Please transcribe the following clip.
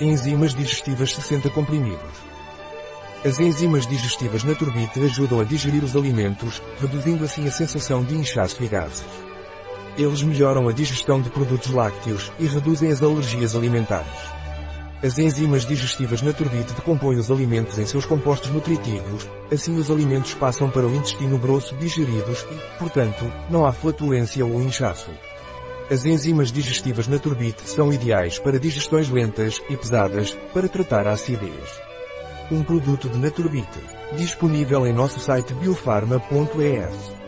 Enzimas digestivas 60 comprimidos. As enzimas digestivas Naturbit ajudam a digerir os alimentos, reduzindo assim a sensação de inchaço e gases. Eles melhoram a digestão de produtos lácteos e reduzem as alergias alimentares. As enzimas digestivas Naturbit decompõem os alimentos em seus compostos nutritivos, assim os alimentos passam para o intestino grosso digeridos e, portanto, não há flatulência ou inchaço. As enzimas digestivas Naturbit são ideais para digestões lentas e pesadas, para tratar a acidez. Um produto de Naturbit, disponível em nosso site biofarma.es.